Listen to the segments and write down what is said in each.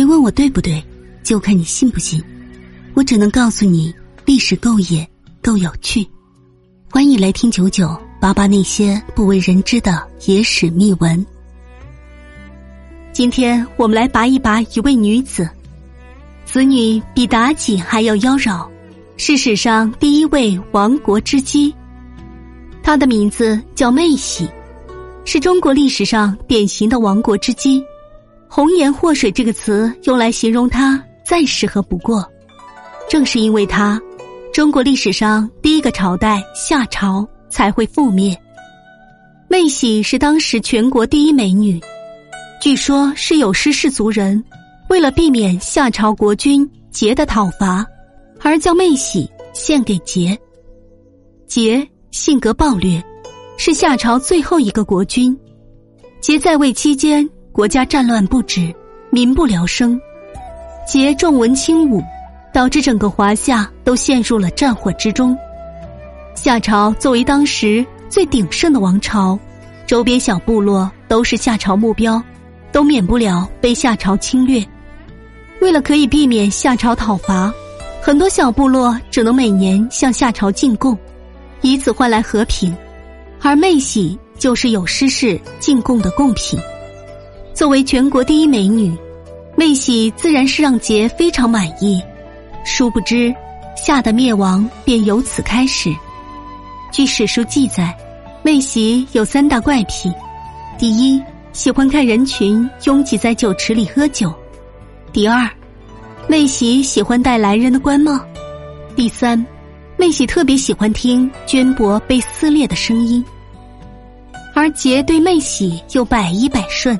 别问我对不对，就看你信不信。我只能告诉你，历史够野，够有趣。欢迎来听九九八八那些不为人知的野史秘闻。今天我们来拔一拔一位女子，此女比妲己还要妖娆，是史上第一位亡国之姬。她的名字叫妹喜，是中国历史上典型的亡国之姬。红颜祸水这个词用来形容她再适合不过。正是因为她，中国历史上第一个朝代夏朝才会覆灭。妹喜是当时全国第一美女，据说是有失氏族人为了避免夏朝国君桀的讨伐，而将妹喜献给桀。桀性格暴虐，是夏朝最后一个国君。桀在位期间。国家战乱不止，民不聊生，桀重文轻武，导致整个华夏都陷入了战火之中。夏朝作为当时最鼎盛的王朝，周边小部落都是夏朝目标，都免不了被夏朝侵略。为了可以避免夏朝讨伐，很多小部落只能每年向夏朝进贡，以此换来和平。而妹喜就是有失事进贡的贡品。作为全国第一美女，妹喜自然是让桀非常满意。殊不知，夏的灭亡便由此开始。据史书记载，妹喜有三大怪癖：第一，喜欢看人群拥挤在酒池里喝酒；第二，妹喜喜欢戴男人的官帽；第三，妹喜特别喜欢听绢帛被撕裂的声音。而桀对妹喜又百依百顺。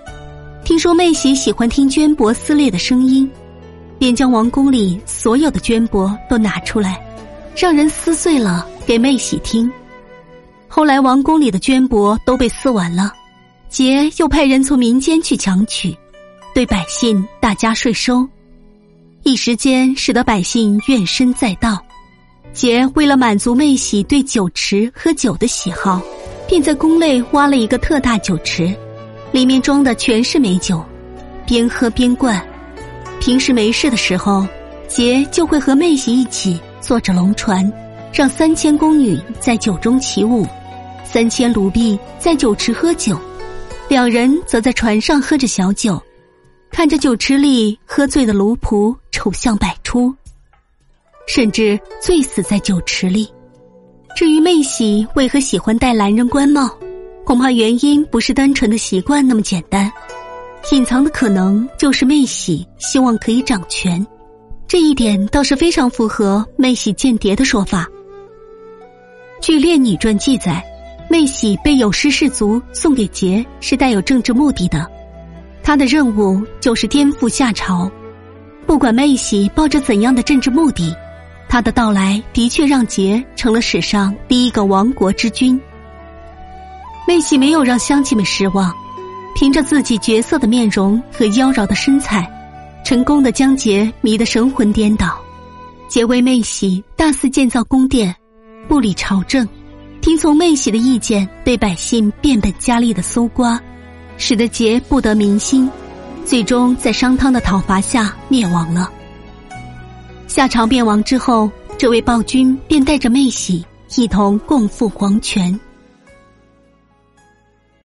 听说妹喜喜欢听绢帛撕裂的声音，便将王宫里所有的绢帛都拿出来，让人撕碎了给妹喜听。后来王宫里的绢帛都被撕完了，桀又派人从民间去抢取，对百姓大加税收，一时间使得百姓怨声载道。桀为了满足妹喜对酒池喝酒的喜好，便在宫内挖了一个特大酒池。里面装的全是美酒，边喝边灌。平时没事的时候，杰就会和妹喜一起坐着龙船，让三千宫女在酒中起舞，三千奴婢在酒池喝酒，两人则在船上喝着小酒，看着酒池里喝醉的奴仆丑相百出，甚至醉死在酒池里。至于妹喜为何喜欢戴男人官帽？恐怕原因不是单纯的习惯那么简单，隐藏的可能就是妹喜希望可以掌权，这一点倒是非常符合妹喜间谍的说法。据《列女传》记载，妹喜被有失氏族送给桀是带有政治目的的，他的任务就是颠覆夏朝。不管妹喜抱着怎样的政治目的，他的到来的确让桀成了史上第一个亡国之君。妹喜没有让乡亲们失望，凭着自己绝色的面容和妖娆的身材，成功的将桀迷得神魂颠倒。桀为妹喜大肆建造宫殿，不理朝政，听从妹喜的意见，被百姓变本加厉的搜刮，使得桀不得民心，最终在商汤的讨伐下灭亡了。夏朝灭亡之后，这位暴君便带着妹喜一同共赴黄泉。